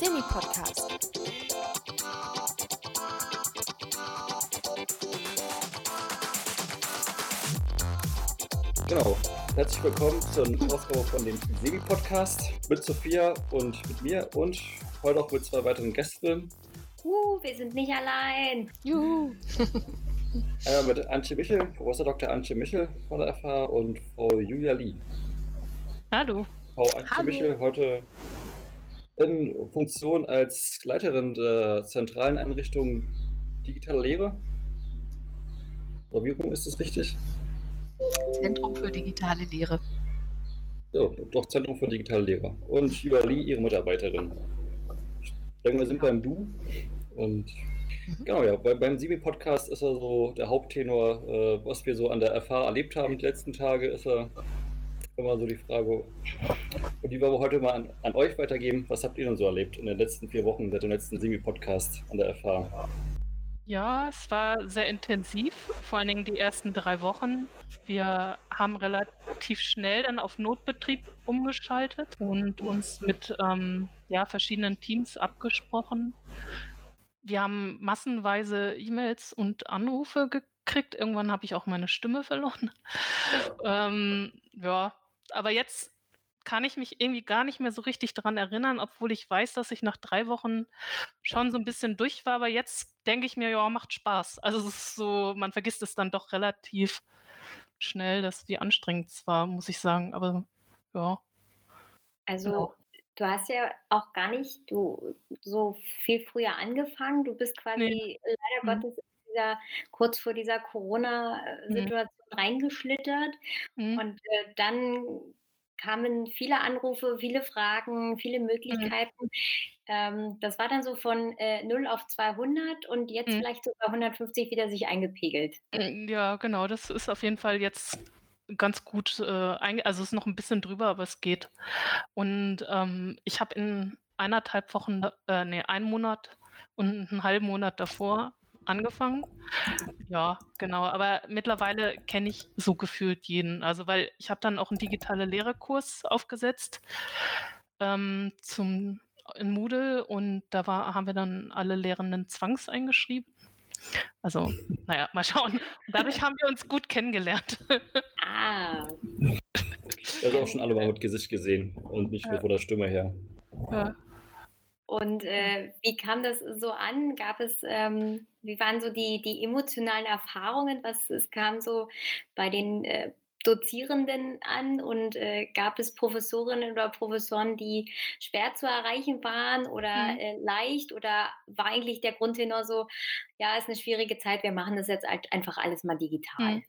Semi-Podcast. Genau. Herzlich willkommen zur Ausgabe von dem Semi-Podcast mit Sophia und mit mir und heute auch mit zwei weiteren Gästen. Uh, wir sind nicht allein. Juhu. Einmal mit Antje Michel, Professor Dr. Antje Michel von der FH und Frau Julia Lee. Hallo. Frau Antje Hallo. Michel heute in Funktion als Leiterin der zentralen Einrichtung Digitale Lehre. Rum ist das richtig? Zentrum für digitale Lehre. So, doch Zentrum für digitale Lehre. Und Lee, ihre Mitarbeiterin. Ich denke, wir sind beim Du. Und genau, ja, bei, beim Sibi-Podcast ist er so der Haupttenor, äh, was wir so an der FH erlebt haben die letzten Tage, ist er immer so die Frage. Und die wollen wir heute mal an, an euch weitergeben. Was habt ihr denn so erlebt in den letzten vier Wochen seit dem letzten Sibi-Podcast an der FH? Ja, es war sehr intensiv, vor allen Dingen die ersten drei Wochen. Wir haben relativ schnell dann auf Notbetrieb umgeschaltet und uns mit ähm, ja, verschiedenen Teams abgesprochen. Wir haben massenweise E-Mails und Anrufe gekriegt. Irgendwann habe ich auch meine Stimme verloren. ähm, ja, aber jetzt kann ich mich irgendwie gar nicht mehr so richtig daran erinnern, obwohl ich weiß, dass ich nach drei Wochen schon so ein bisschen durch war. Aber jetzt denke ich mir, ja, macht Spaß. Also es ist so, man vergisst es dann doch relativ schnell, dass wie anstrengend es war, muss ich sagen. Aber ja. Also, Genau. du hast ja auch gar nicht du, so viel früher angefangen. Du bist quasi leider Mhm. Gottes dieser, kurz vor dieser Corona-Situation reingeschlittert. Mhm. Und äh, dann kamen viele Anrufe, viele Fragen, viele Mhm. Möglichkeiten. Ähm, das war dann so von äh, 0 auf 200 und jetzt Mhm. vielleicht so bei 150 wieder sich eingepegelt. Mm, Ja, genau, das ist auf jeden Fall jetzt ganz gut, äh, also es ist noch ein bisschen drüber, aber es geht. Und ähm, ich habe in eineinhalb Wochen, äh, nee, einen Monat und einen halben Monat davor angefangen. Ja, genau. Aber mittlerweile kenne ich so gefühlt jeden. Also weil ich habe dann auch einen digitale Lehrerkurs aufgesetzt ähm, zum in Moodle und da war, haben wir dann alle Lehrenden zwangseingeschrieben. Also, naja, mal schauen. Und dadurch haben wir uns gut kennengelernt. Ah, Also auch schon alle mal mit Gesicht gesehen und nicht nur Ja. von der Stimme her. ja. Und äh, wie kam das so an? Gab es, ähm, wie waren so die, die emotionalen Erfahrungen? Was es kam so bei den äh, Dozierenden an und äh, gab es Professorinnen oder Professoren, die schwer zu erreichen waren oder Mhm. äh, leicht? Oder war eigentlich der Grundtenor so, ja, ist eine schwierige Zeit, wir machen das jetzt halt einfach alles mal digital? Mhm.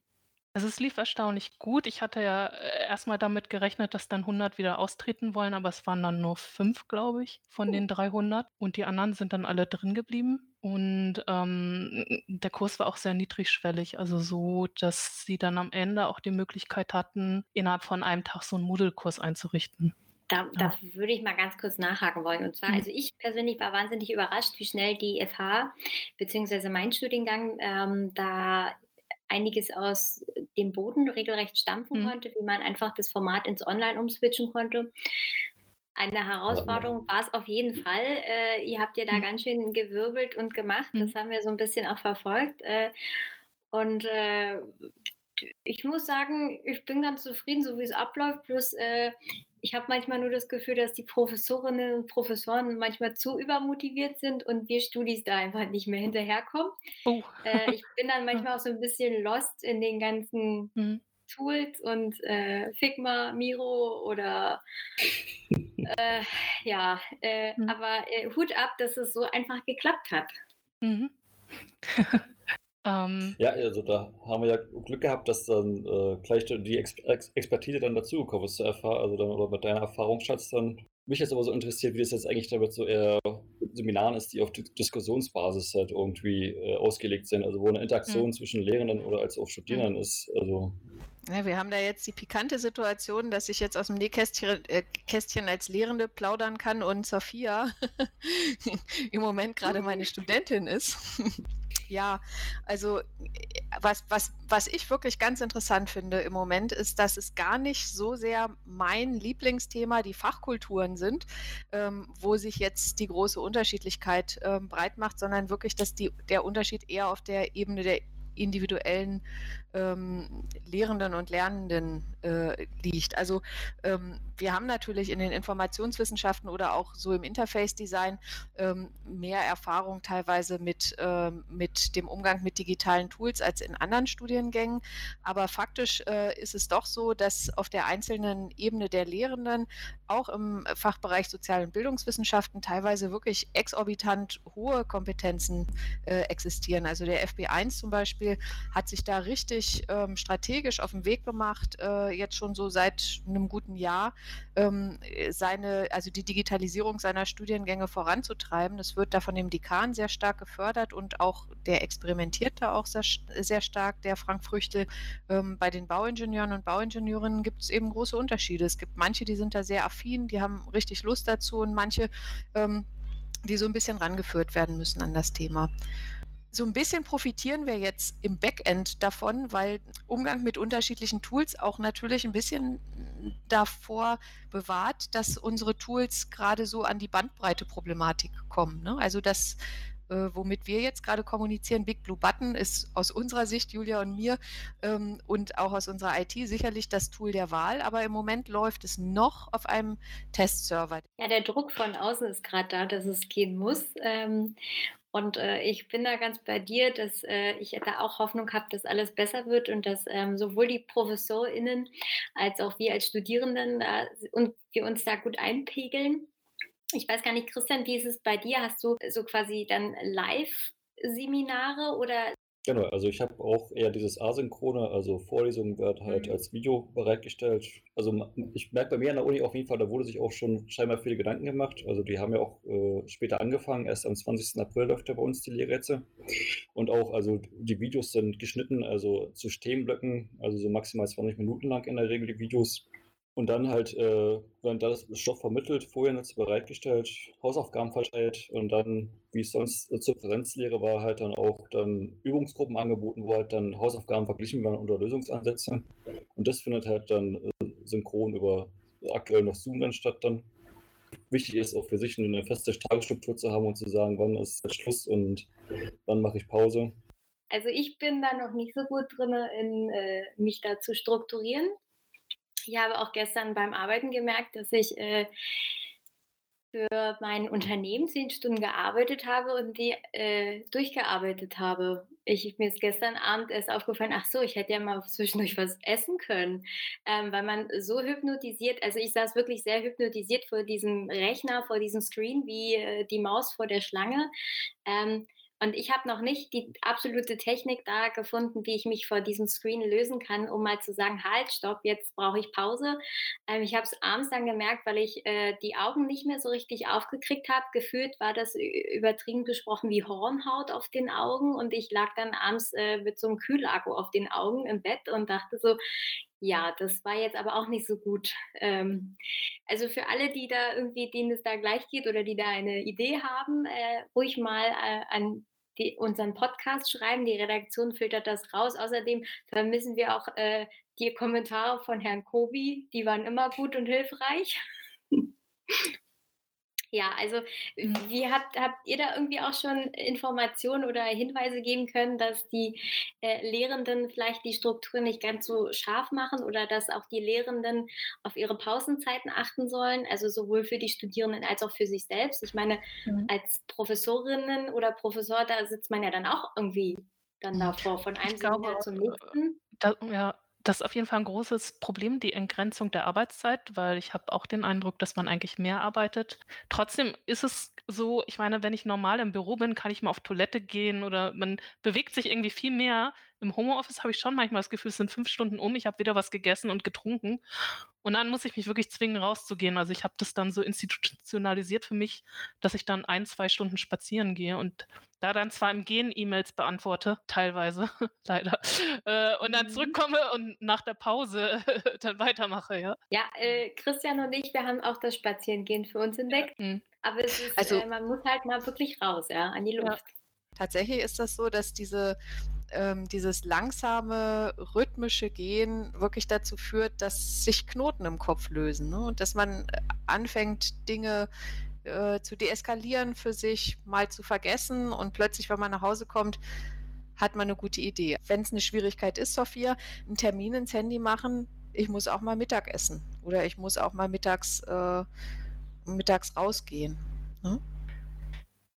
Also es lief erstaunlich gut. Ich hatte ja äh, erstmal damit gerechnet, dass dann 100 wieder austreten wollen, aber es waren dann nur fünf, glaube ich, von den 300. Und die anderen sind dann alle drin geblieben. Und ähm, der Kurs war auch sehr niedrigschwellig, also so, dass sie dann am Ende auch die Möglichkeit hatten, innerhalb von einem Tag so einen Moodle-Kurs einzurichten. Da, da würde ich mal ganz kurz nachhaken wollen. Und zwar, Mhm. also ich persönlich war wahnsinnig überrascht, wie schnell die FH beziehungsweise mein Studiengang ähm, da einiges aus dem Boden regelrecht stampfen Mhm. konnte, wie man einfach das Format ins Online umswitchen konnte. Eine Herausforderung war es auf jeden Fall. Äh, ihr habt ja da Mhm. ganz schön gewirbelt und gemacht. Das Mhm. haben wir so ein bisschen auch verfolgt. Äh, und äh, ich muss sagen, ich bin ganz zufrieden, so wie es abläuft. Bloß äh, ich habe manchmal nur das Gefühl, dass die Professorinnen und Professoren manchmal zu übermotiviert sind und wir Studis da einfach nicht mehr hinterherkommen. Oh. Äh, ich bin dann manchmal auch so ein bisschen lost in den ganzen Mhm. Tools und äh, Figma, Miro oder äh, ja, äh, Mhm. aber äh, Hut ab, dass es so einfach geklappt hat. Mhm. ähm, Ja, also da haben wir ja Glück gehabt, dass dann äh, gleich die Ex Ex Expertise dann dazugekommen ist zur FH, also dann oder mit deiner Erfahrungsschatz dann. Mich jetzt aber so interessiert, wie das jetzt eigentlich damit so eher Seminaren ist, die auf Di- Diskussionsbasis halt irgendwie äh, ausgelegt sind, also wo eine Interaktion Mhm. zwischen Lehrenden oder als auch Studierenden ist. Also Ja, wir haben da jetzt die pikante Situation, dass ich jetzt aus dem Nähkästchen äh, Kästchen als Lehrende plaudern kann und Sophia im Moment gerade meine Studentin ist. Ja, also was, was, was ich wirklich ganz interessant finde im Moment, ist, dass es gar nicht so sehr mein Lieblingsthema die Fachkulturen sind, ähm, wo sich jetzt die große Unterschiedlichkeit ähm, breit macht, sondern wirklich, dass die, der Unterschied eher auf der Ebene der individuellen ähm, Lehrenden und Lernenden äh, liegt. Also ähm, wir haben natürlich in den Informationswissenschaften oder auch so im Interface-Design ähm, mehr Erfahrung teilweise mit, ähm, mit dem Umgang mit digitalen Tools als in anderen Studiengängen. Aber faktisch äh, ist es doch so, dass auf der einzelnen Ebene der Lehrenden auch im Fachbereich Sozial- und Bildungswissenschaften teilweise wirklich exorbitant hohe Kompetenzen äh, existieren. Also der FB1 zum Beispiel hat sich da richtig wirklich ähm, strategisch auf den Weg gemacht, äh, jetzt schon so seit einem guten Jahr, ähm, seine, also die Digitalisierung seiner Studiengänge voranzutreiben. Das wird da von dem Dekan sehr stark gefördert und auch der experimentiert da auch sehr, sehr stark, der Frank Früchte. Ähm, bei den Bauingenieuren und Bauingenieurinnen gibt es eben große Unterschiede. Es gibt manche, die sind da sehr affin, die haben richtig Lust dazu und manche, ähm, die so ein bisschen rangeführt werden müssen an das Thema so ein bisschen profitieren wir jetzt im Backend davon, weil Umgang mit unterschiedlichen Tools auch natürlich ein bisschen davor bewahrt, dass unsere Tools gerade so an die Bandbreite-Problematik kommen. Ne? Also das, äh, womit wir jetzt gerade kommunizieren, Big Blue Button ist aus unserer Sicht, Julia und mir, ähm, und auch aus unserer IT sicherlich das Tool der Wahl, aber im Moment läuft es noch auf einem Testserver. Ja, der Druck von außen ist gerade da, dass es gehen muss. Ähm, und äh, ich bin da ganz bei dir, dass äh, ich da auch Hoffnung habe, dass alles besser wird und dass ähm, sowohl die ProfessorInnen als auch wir als Studierenden äh, und wir uns da gut einpegeln. Ich weiß gar nicht, Christian, wie ist es bei dir? Hast du so quasi dann Live-Seminare oder Genau, also ich habe auch eher dieses Asynchrone, also Vorlesungen werden halt mhm. als Video bereitgestellt. Also ich merke bei mir an der Uni auf jeden Fall, da wurde sich auch schon scheinbar viele Gedanken gemacht. Also die haben ja auch äh, später angefangen, erst am 20. April läuft ja bei uns die Lehrrätsel. Und auch, also die Videos sind geschnitten, also zu Stehenblöcken, also so maximal 20 Minuten lang in der Regel die Videos. Und dann halt, äh, werden das Stoff vermittelt, Foliennetze bereitgestellt, Hausaufgaben verteilt und dann, wie es sonst zur Präsenzlehre war, halt dann auch dann Übungsgruppen angeboten, wo halt dann Hausaufgaben verglichen werden unter Lösungsansätze. Und das findet halt dann äh, synchron über aktuell noch Zoom dann statt dann. Wichtig ist auch für sich eine feste Tagesstruktur zu haben und zu sagen, wann ist Schluss und wann mache ich Pause. Also ich bin da noch nicht so gut drin, in äh, mich da zu strukturieren. Ich habe auch gestern beim Arbeiten gemerkt, dass ich äh, für mein Unternehmen zehn Stunden gearbeitet habe und die äh, durchgearbeitet habe. Ich, mir ist gestern Abend erst aufgefallen, ach so, ich hätte ja mal zwischendurch was essen können, ähm, weil man so hypnotisiert, also ich saß wirklich sehr hypnotisiert vor diesem Rechner, vor diesem Screen, wie äh, die Maus vor der Schlange. Ähm, und ich habe noch nicht die absolute Technik da gefunden, wie ich mich vor diesem Screen lösen kann, um mal zu sagen, halt, stopp, jetzt brauche ich Pause. Ähm, ich habe es abends dann gemerkt, weil ich äh, die Augen nicht mehr so richtig aufgekriegt habe. Gefühlt war das übertrieben gesprochen wie Hornhaut auf den Augen und ich lag dann abends äh, mit so einem Kühlakku auf den Augen im Bett und dachte so, ja, das war jetzt aber auch nicht so gut. Ähm, also für alle, die da irgendwie, denen es da gleich geht oder die da eine Idee haben, äh, ruhig mal äh, an die unseren Podcast schreiben. Die Redaktion filtert das raus. Außerdem vermissen wir auch äh, die Kommentare von Herrn Kobi. Die waren immer gut und hilfreich. Ja, also wie habt, habt ihr da irgendwie auch schon Informationen oder Hinweise geben können, dass die äh, Lehrenden vielleicht die Struktur nicht ganz so scharf machen oder dass auch die Lehrenden auf ihre Pausenzeiten achten sollen, also sowohl für die Studierenden als auch für sich selbst? Ich meine, mhm. als Professorinnen oder Professor, da sitzt man ja dann auch irgendwie dann davor, von einem Seminar zum nächsten. Da, ja, das ist auf jeden Fall ein großes Problem, die Entgrenzung der Arbeitszeit, weil ich habe auch den Eindruck, dass man eigentlich mehr arbeitet. Trotzdem ist es so, ich meine, wenn ich normal im Büro bin, kann ich mal auf Toilette gehen oder man bewegt sich irgendwie viel mehr. Im Homeoffice habe ich schon manchmal das Gefühl, es sind fünf Stunden um, ich habe wieder was gegessen und getrunken und dann muss ich mich wirklich zwingen, rauszugehen. Also ich habe das dann so institutionalisiert für mich, dass ich dann ein, zwei Stunden spazieren gehe und da dann zwar im Gehen E-Mails beantworte, teilweise, leider, äh, und dann mhm. zurückkomme und nach der Pause dann weitermache, ja. Ja, äh, Christian und ich, wir haben auch das Spazierengehen für uns entdeckt. Mhm. Aber ist, also, äh, man muss halt mal wirklich raus, ja, an die Luft. Tatsächlich ist das so, dass diese ähm, dieses langsame, rhythmische Gehen wirklich dazu führt, dass sich Knoten im Kopf lösen ne? und dass man äh, anfängt, Dinge äh, zu deeskalieren für sich, mal zu vergessen und plötzlich, wenn man nach Hause kommt, hat man eine gute Idee. Wenn es eine Schwierigkeit ist, Sophia, einen Termin ins Handy machen, ich muss auch mal Mittag essen oder ich muss auch mal mittags, äh, mittags rausgehen. Ne?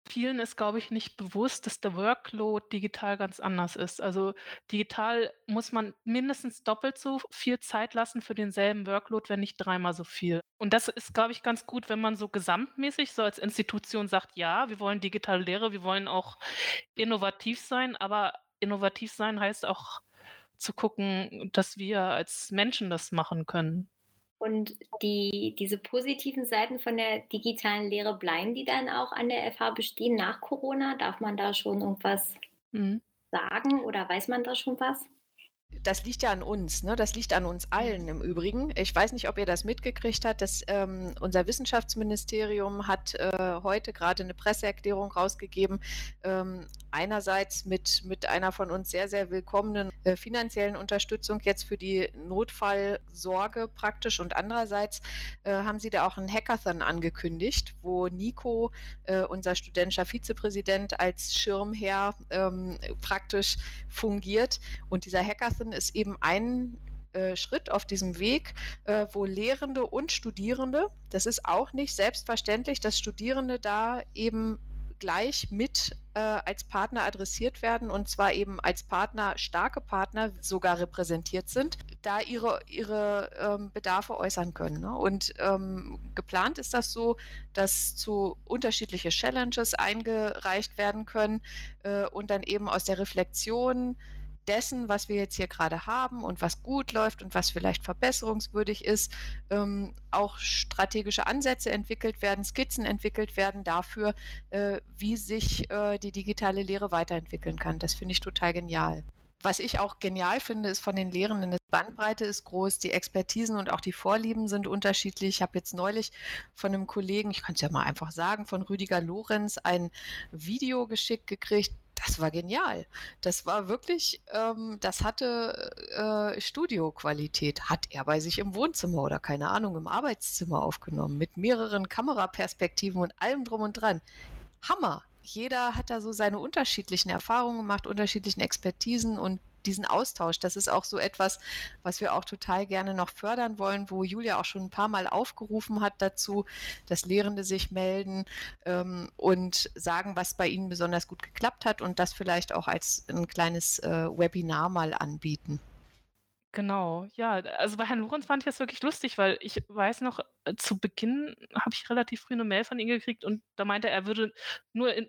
Vielen ist, glaube ich, nicht bewusst, dass der Workload digital ganz anders ist. Also digital muss man mindestens doppelt so viel Zeit lassen für denselben Workload, wenn nicht dreimal so viel. Und das ist, glaube ich, ganz gut, wenn man so gesamtmäßig so als Institution sagt, ja, wir wollen digitale Lehre, wir wollen auch innovativ sein, aber innovativ sein heißt auch zu gucken, dass wir als Menschen das machen können. Und die, diese positiven Seiten von der digitalen Lehre, bleiben die dann auch an der FH bestehen nach Corona? Darf man da schon irgendwas mhm. sagen oder weiß man da schon was? Das liegt ja an uns, ne? das liegt an uns allen im Übrigen. Ich weiß nicht, ob ihr das mitgekriegt habt, dass ähm, unser Wissenschaftsministerium hat äh, heute gerade eine Presseerklärung rausgegeben, ähm, einerseits mit, mit einer von uns sehr, sehr willkommenen äh, finanziellen Unterstützung jetzt für die Notfallsorge praktisch und andererseits äh, haben sie da auch einen Hackathon angekündigt, wo Nico, äh, unser studentischer Vizepräsident, als Schirmherr ähm, praktisch fungiert und dieser Hackathon ist eben ein äh, Schritt auf diesem Weg, äh, wo Lehrende und Studierende, das ist auch nicht selbstverständlich, dass Studierende da eben gleich mit äh, als Partner adressiert werden und zwar eben als Partner, starke Partner sogar repräsentiert sind, da ihre, ihre ähm, Bedarfe äußern können. Ne? Und ähm, geplant ist das so, dass zu unterschiedliche Challenges eingereicht werden können äh, und dann eben aus der Reflexion dessen, was wir jetzt hier gerade haben und was gut läuft und was vielleicht verbesserungswürdig ist, ähm, auch strategische Ansätze entwickelt werden, Skizzen entwickelt werden dafür, äh, wie sich äh, die digitale Lehre weiterentwickeln kann. Das finde ich total genial. Was ich auch genial finde, ist von den Lehrenden, die Bandbreite ist groß, die Expertisen und auch die Vorlieben sind unterschiedlich. Ich habe jetzt neulich von einem Kollegen, ich kann es ja mal einfach sagen, von Rüdiger Lorenz ein Video geschickt gekriegt, das war genial. Das war wirklich, ähm, das hatte äh, Studioqualität. Hat er bei sich im Wohnzimmer oder keine Ahnung, im Arbeitszimmer aufgenommen, mit mehreren Kameraperspektiven und allem drum und dran. Hammer. Jeder hat da so seine unterschiedlichen Erfahrungen gemacht, unterschiedlichen Expertisen und diesen Austausch. Das ist auch so etwas, was wir auch total gerne noch fördern wollen, wo Julia auch schon ein paar Mal aufgerufen hat dazu, dass Lehrende sich melden ähm, und sagen, was bei ihnen besonders gut geklappt hat und das vielleicht auch als ein kleines äh, Webinar mal anbieten. Genau, ja, also bei Herrn Lorenz fand ich das wirklich lustig, weil ich weiß noch, äh, zu Beginn habe ich relativ früh eine Mail von ihm gekriegt und da meinte er, er würde nur in,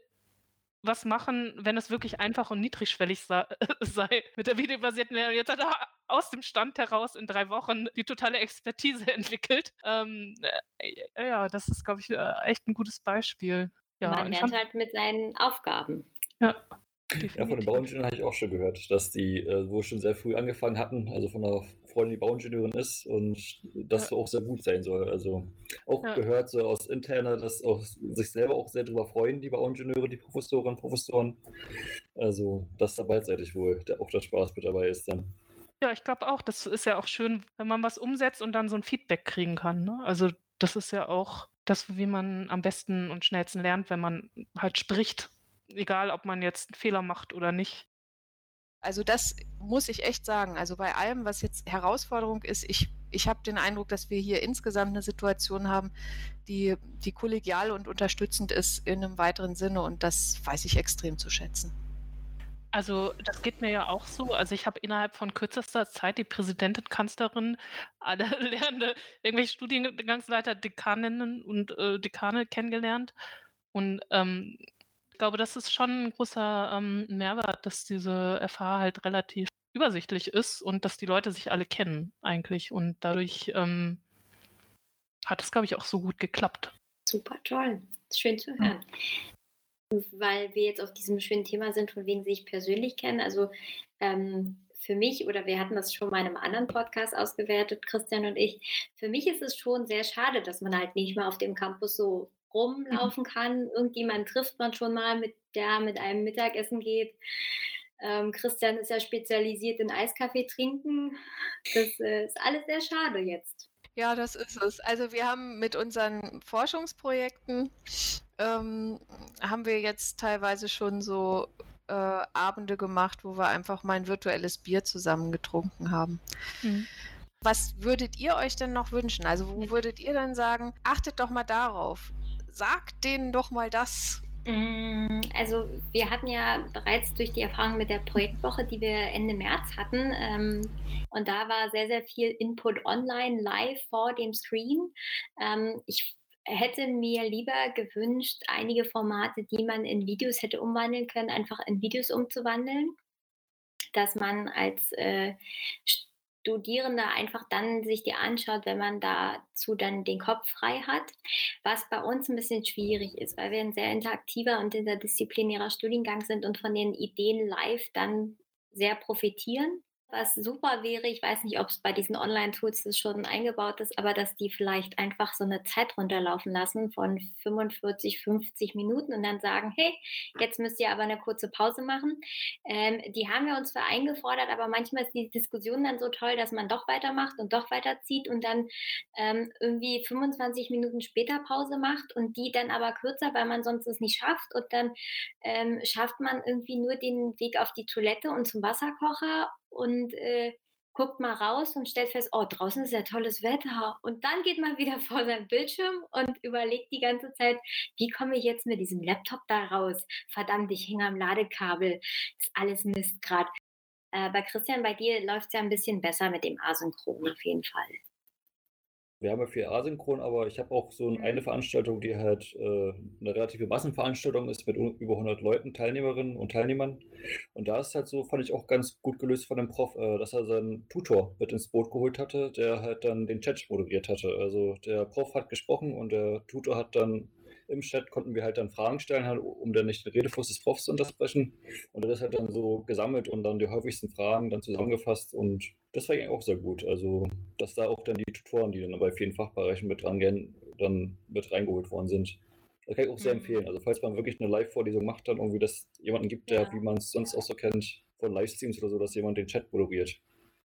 was machen, wenn es wirklich einfach und niedrigschwellig sei mit der videobasierten Lehre. Jetzt hat er aus dem Stand heraus in drei Wochen die totale Expertise entwickelt. Ähm, äh, ja, das ist, glaube ich, äh, echt ein gutes Beispiel. Ja, Man lernt halt mit seinen Aufgaben. Ja. Definitiv. Ja, von den Bauingenieuren habe ich auch schon gehört, dass die äh, wohl schon sehr früh angefangen hatten, also von einer Freundin, die Bauingenieurin ist und das ja. auch sehr gut sein soll. Also auch ja. gehört so aus interner, dass auch sich selber auch sehr darüber freuen, die Bauingenieure, die Professorinnen, Professoren. Also, dass da beidseitig wohl der, auch der Spaß mit dabei ist dann. Ja, ich glaube auch, das ist ja auch schön, wenn man was umsetzt und dann so ein Feedback kriegen kann. Ne? Also das ist ja auch das, wie man am besten und schnellsten lernt, wenn man halt spricht egal ob man jetzt einen Fehler macht oder nicht. Also das muss ich echt sagen. Also bei allem, was jetzt Herausforderung ist, ich, ich habe den Eindruck, dass wir hier insgesamt eine Situation haben, die, die kollegial und unterstützend ist in einem weiteren Sinne und das weiß ich extrem zu schätzen. Also das geht mir ja auch so. Also ich habe innerhalb von kürzester Zeit die Präsidentin, Kanzlerin, alle Lernende, irgendwelche Studiengangsleiter, Dekaninnen und äh, Dekane kennengelernt. Und ähm, ich glaube, das ist schon ein großer ähm, Mehrwert, dass diese FH halt relativ übersichtlich ist und dass die Leute sich alle kennen eigentlich. Und dadurch ähm, hat es, glaube ich, auch so gut geklappt. Super toll. Schön zu hören. Ja. Weil wir jetzt auf diesem schönen Thema sind, von wem sie sich persönlich kennen. Also ähm, für mich, oder wir hatten das schon mal in einem anderen Podcast ausgewertet, Christian und ich, für mich ist es schon sehr schade, dass man halt nicht mehr auf dem Campus so rumlaufen kann. Irgendjemand trifft man schon mal, mit der mit einem Mittagessen geht. Ähm, Christian ist ja spezialisiert in Eiskaffee trinken. Das äh, ist alles sehr schade jetzt. Ja, das ist es. Also wir haben mit unseren Forschungsprojekten ähm, haben wir jetzt teilweise schon so äh, Abende gemacht, wo wir einfach mal ein virtuelles Bier zusammen getrunken haben. Mhm. Was würdet ihr euch denn noch wünschen? Also wo würdet ihr dann sagen, achtet doch mal darauf, sagt denen doch mal das. Mm, also wir hatten ja bereits durch die Erfahrung mit der Projektwoche, die wir Ende März hatten, ähm, und da war sehr, sehr viel Input online, live vor dem Screen. Ähm, ich hätte mir lieber gewünscht, einige Formate, die man in Videos hätte umwandeln können, einfach in Videos umzuwandeln, dass man als äh, Studierender einfach dann sich die anschaut, wenn man dazu dann den Kopf frei hat, was bei uns ein bisschen schwierig ist, weil wir ein sehr interaktiver und interdisziplinärer Studiengang sind und von den Ideen live dann sehr profitieren was super wäre, ich weiß nicht, ob es bei diesen Online-Tools schon eingebaut ist, aber dass die vielleicht einfach so eine Zeit runterlaufen lassen von 45, 50 Minuten und dann sagen, hey, jetzt müsst ihr aber eine kurze Pause machen. Ähm, die haben wir uns zwar eingefordert, aber manchmal ist die Diskussion dann so toll, dass man doch weitermacht und doch weiterzieht und dann ähm, irgendwie 25 Minuten später Pause macht und die dann aber kürzer, weil man sonst es nicht schafft und dann ähm, schafft man irgendwie nur den Weg auf die Toilette und zum Wasserkocher und äh, guckt mal raus und stellt fest, oh, draußen ist ja tolles Wetter. Und dann geht man wieder vor seinem Bildschirm und überlegt die ganze Zeit, wie komme ich jetzt mit diesem Laptop da raus? Verdammt, ich hänge am Ladekabel. Ist alles Mist gerade. Äh, bei Christian, bei dir läuft es ja ein bisschen besser mit dem Asynchron auf jeden Fall. Wir haben ja viel asynchron, aber ich habe auch so mhm. eine Veranstaltung, die halt äh, eine relative Massenveranstaltung ist mit über 100 Leuten, Teilnehmerinnen und Teilnehmern. Und da ist halt so, fand ich auch ganz gut gelöst von dem Prof, äh, dass er seinen Tutor mit ins Boot geholt hatte, der halt dann den Chat moderiert hatte. Also der Prof hat gesprochen und der Tutor hat dann im Chat konnten wir halt dann Fragen stellen, halt, um dann nicht den Redefluss des Profs zu unterbrechen. Und das hat dann so gesammelt und dann die häufigsten Fragen dann zusammengefasst und das war eigentlich auch sehr gut. Also, dass da auch dann die Tutoren, die dann bei vielen Fachbereichen mit rangehen, dann mit reingeholt worden sind. Das kann ich auch sehr mhm. empfehlen. Also, falls man wirklich eine Live-Vorlesung macht, dann irgendwie, dass jemanden gibt, der, ja. wie man es sonst auch so kennt, von Livestreams oder so, dass jemand den Chat moderiert.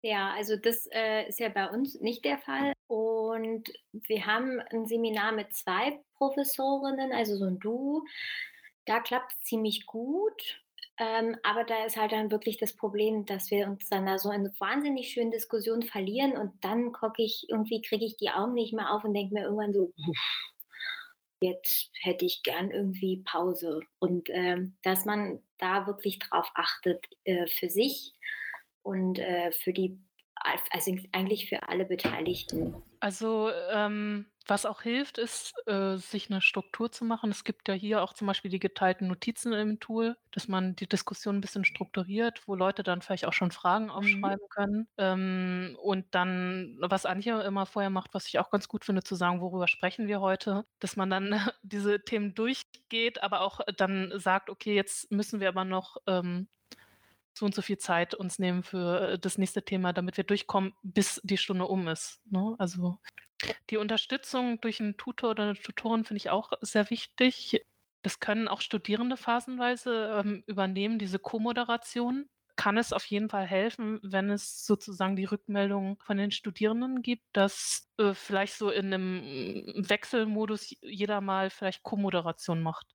Ja, also das äh, ist ja bei uns nicht der Fall. Und wir haben ein Seminar mit zwei Professorinnen, also so ein Duo. Da klappt es ziemlich gut. Ähm, aber da ist halt dann wirklich das Problem, dass wir uns dann da so in wahnsinnig schönen Diskussionen verlieren und dann gucke ich, irgendwie kriege ich die Augen nicht mehr auf und denke mir irgendwann so, jetzt hätte ich gern irgendwie Pause. Und ähm, dass man da wirklich drauf achtet äh, für sich und äh, für die, also eigentlich für alle Beteiligten. Also ähm, was auch hilft, ist, äh, sich eine Struktur zu machen. Es gibt ja hier auch zum Beispiel die geteilten Notizen im Tool, dass man die Diskussion ein bisschen strukturiert, wo Leute dann vielleicht auch schon Fragen mhm. aufschreiben können. Ähm, und dann, was Antje immer vorher macht, was ich auch ganz gut finde, zu sagen, worüber sprechen wir heute, dass man dann diese Themen durchgeht, aber auch dann sagt, okay, jetzt müssen wir aber noch ähm, so und so viel Zeit uns nehmen für äh, das nächste Thema, damit wir durchkommen, bis die Stunde um ist. Ne? Also die Unterstützung durch einen Tutor oder eine Tutorin finde ich auch sehr wichtig. Das können auch Studierende phasenweise ähm, übernehmen, diese Co-Moderation. Kann es auf jeden Fall helfen, wenn es sozusagen die Rückmeldung von den Studierenden gibt, dass äh, vielleicht so in einem Wechselmodus jeder mal vielleicht Co-Moderation macht.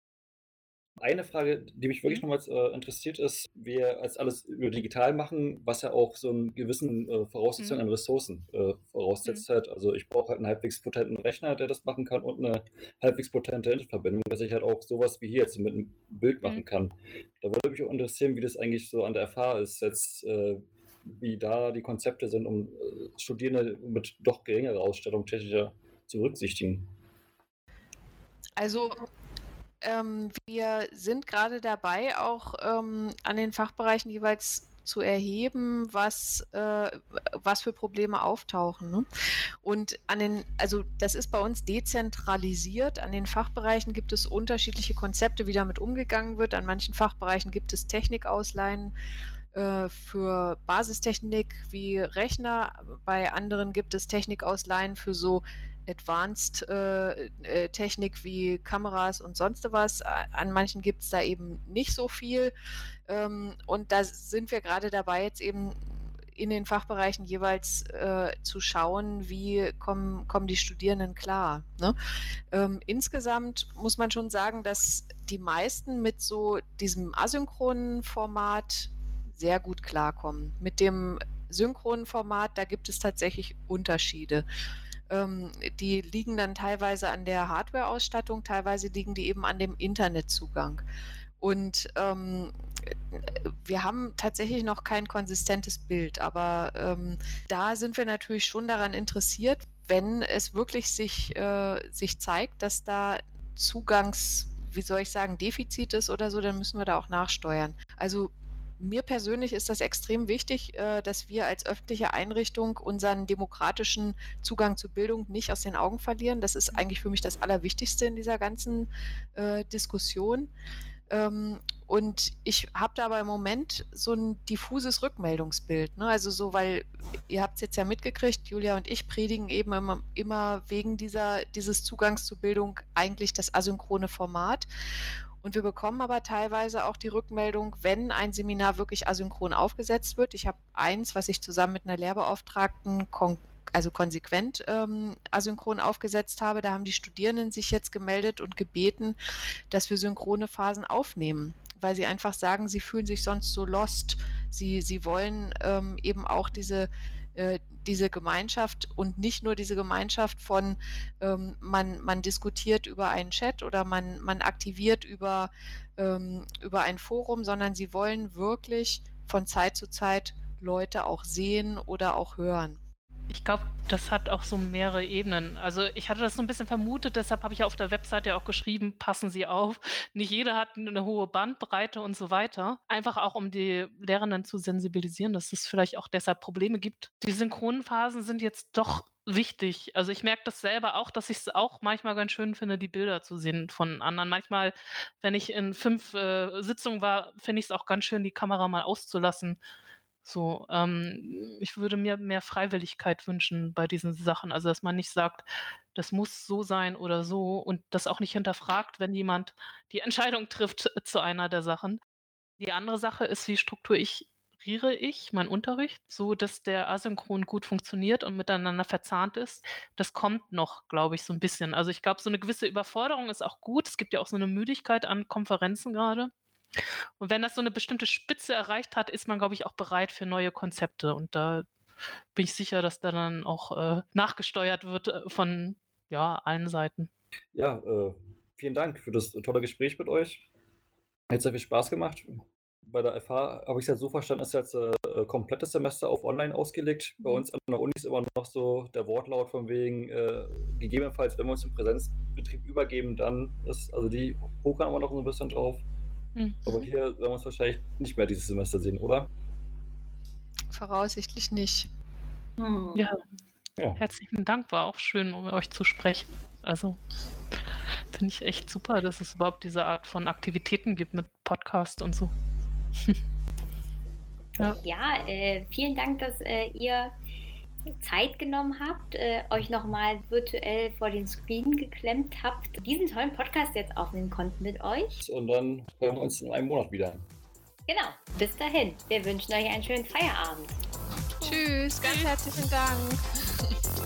Eine Frage, die mich wirklich mhm. nochmals äh, interessiert, ist, wir als alles über digital machen, was ja auch so einen gewissen äh, Voraussetzungen mhm. an Ressourcen äh, voraussetzt mhm. hat. Also ich brauche halt einen halbwegs potenten Rechner, der das machen kann und eine halbwegs potente Internetverbindung, dass ich halt auch sowas wie hier jetzt mit einem Bild machen mhm. kann. Da würde mich auch interessieren, wie das eigentlich so an der FH ist, jetzt äh, wie da die Konzepte sind, um äh, Studierende mit doch geringerer Ausstattung technischer zu berücksichtigen. Also ähm, wir sind gerade dabei, auch ähm, an den Fachbereichen jeweils zu erheben, was, äh, was für Probleme auftauchen. Ne? Und an den, also das ist bei uns dezentralisiert. An den Fachbereichen gibt es unterschiedliche Konzepte, wie damit umgegangen wird. An manchen Fachbereichen gibt es Technikausleihen äh, für Basistechnik wie Rechner. Bei anderen gibt es Technikausleihen für so Advanced äh, äh, Technik wie Kameras und sonst was. An manchen gibt es da eben nicht so viel. Ähm, und da sind wir gerade dabei, jetzt eben in den Fachbereichen jeweils äh, zu schauen, wie kommen, kommen die Studierenden klar. Ne? Ähm, insgesamt muss man schon sagen, dass die meisten mit so diesem asynchronen Format sehr gut klarkommen. Mit dem synchronen Format, da gibt es tatsächlich Unterschiede. Ähm, die liegen dann teilweise an der Hardware-Ausstattung, teilweise liegen die eben an dem Internetzugang. Und ähm, wir haben tatsächlich noch kein konsistentes Bild, aber ähm, da sind wir natürlich schon daran interessiert, wenn es wirklich sich, äh, sich zeigt, dass da Zugangs, wie soll ich sagen, Defizit ist oder so, dann müssen wir da auch nachsteuern. Also mir persönlich ist das extrem wichtig, äh, dass wir als öffentliche Einrichtung unseren demokratischen Zugang zu Bildung nicht aus den Augen verlieren. Das ist eigentlich für mich das Allerwichtigste in dieser ganzen äh, Diskussion. Ähm, und ich habe da aber im Moment so ein diffuses Rückmeldungsbild. Ne? Also so, weil ihr habt es jetzt ja mitgekriegt, Julia und ich predigen eben immer, immer wegen dieser, dieses Zugangs zu Bildung eigentlich das asynchrone Format. Und wir bekommen aber teilweise auch die Rückmeldung, wenn ein Seminar wirklich asynchron aufgesetzt wird. Ich habe eins, was ich zusammen mit einer Lehrbeauftragten kon also konsequent ähm, asynchron aufgesetzt habe. Da haben die Studierenden sich jetzt gemeldet und gebeten, dass wir synchrone Phasen aufnehmen, weil sie einfach sagen, sie fühlen sich sonst so lost. Sie, sie wollen ähm, eben auch diese, äh, diese Gemeinschaft und nicht nur diese Gemeinschaft von, ähm, man, man diskutiert über einen Chat oder man, man aktiviert über, ähm, über ein Forum, sondern sie wollen wirklich von Zeit zu Zeit Leute auch sehen oder auch hören. Ich glaube, das hat auch so mehrere Ebenen. Also ich hatte das so ein bisschen vermutet, deshalb habe ich auf der Webseite auch geschrieben, passen Sie auf. Nicht jeder hat eine hohe Bandbreite und so weiter. Einfach auch, um die Lehrenden zu sensibilisieren, dass es vielleicht auch deshalb Probleme gibt. Die synchronen Phasen sind jetzt doch wichtig. Also ich merke das selber auch, dass ich es auch manchmal ganz schön finde, die Bilder zu sehen von anderen. Manchmal, wenn ich in fünf äh, Sitzungen war, finde ich es auch ganz schön, die Kamera mal auszulassen so, ähm, ich würde mir mehr Freiwilligkeit wünschen bei diesen Sachen. Also, dass man nicht sagt, das muss so sein oder so und das auch nicht hinterfragt, wenn jemand die Entscheidung trifft zu einer der Sachen. Die andere Sache ist, wie strukturiere ich meinen Unterricht, so dass der asynchron gut funktioniert und miteinander verzahnt ist. Das kommt noch, glaube ich, so ein bisschen. Also ich glaube, so eine gewisse Überforderung ist auch gut. Es gibt ja auch so eine Müdigkeit an Konferenzen gerade. Und wenn das so eine bestimmte Spitze erreicht hat, ist man, glaube ich, auch bereit für neue Konzepte. Und da bin ich sicher, dass da dann auch äh, nachgesteuert wird äh, von ja, allen Seiten. Ja, äh, vielen Dank für das tolle Gespräch mit euch. Hat sehr viel Spaß gemacht. Bei der FH habe ich es ja so verstanden, ist jetzt äh, komplettes Semester auf online ausgelegt. Bei mhm. uns an der Uni ist immer noch so der Wortlaut von wegen, äh, gegebenenfalls, wenn wir uns den Präsenzbetrieb übergeben, dann ist, also die pokern immer noch so ein bisschen drauf. Mhm. Aber hier werden wir uns wahrscheinlich nicht mehr dieses Semester sehen, oder? Voraussichtlich nicht. Hm. Ja. ja. Herzlichen Dank, war auch schön, um euch zu sprechen. Also finde ich echt super, dass es überhaupt diese Art von Aktivitäten gibt mit Podcast und so. ja, ja äh, vielen Dank, dass äh, ihr Zeit genommen habt, äh, euch nochmal virtuell vor den Screen geklemmt habt, diesen tollen Podcast jetzt aufnehmen konnten mit euch. Und dann hören wir uns in einem Monat wieder. Genau, bis dahin. Wir wünschen euch einen schönen Feierabend. Tschüss, ganz herzlichen Dank.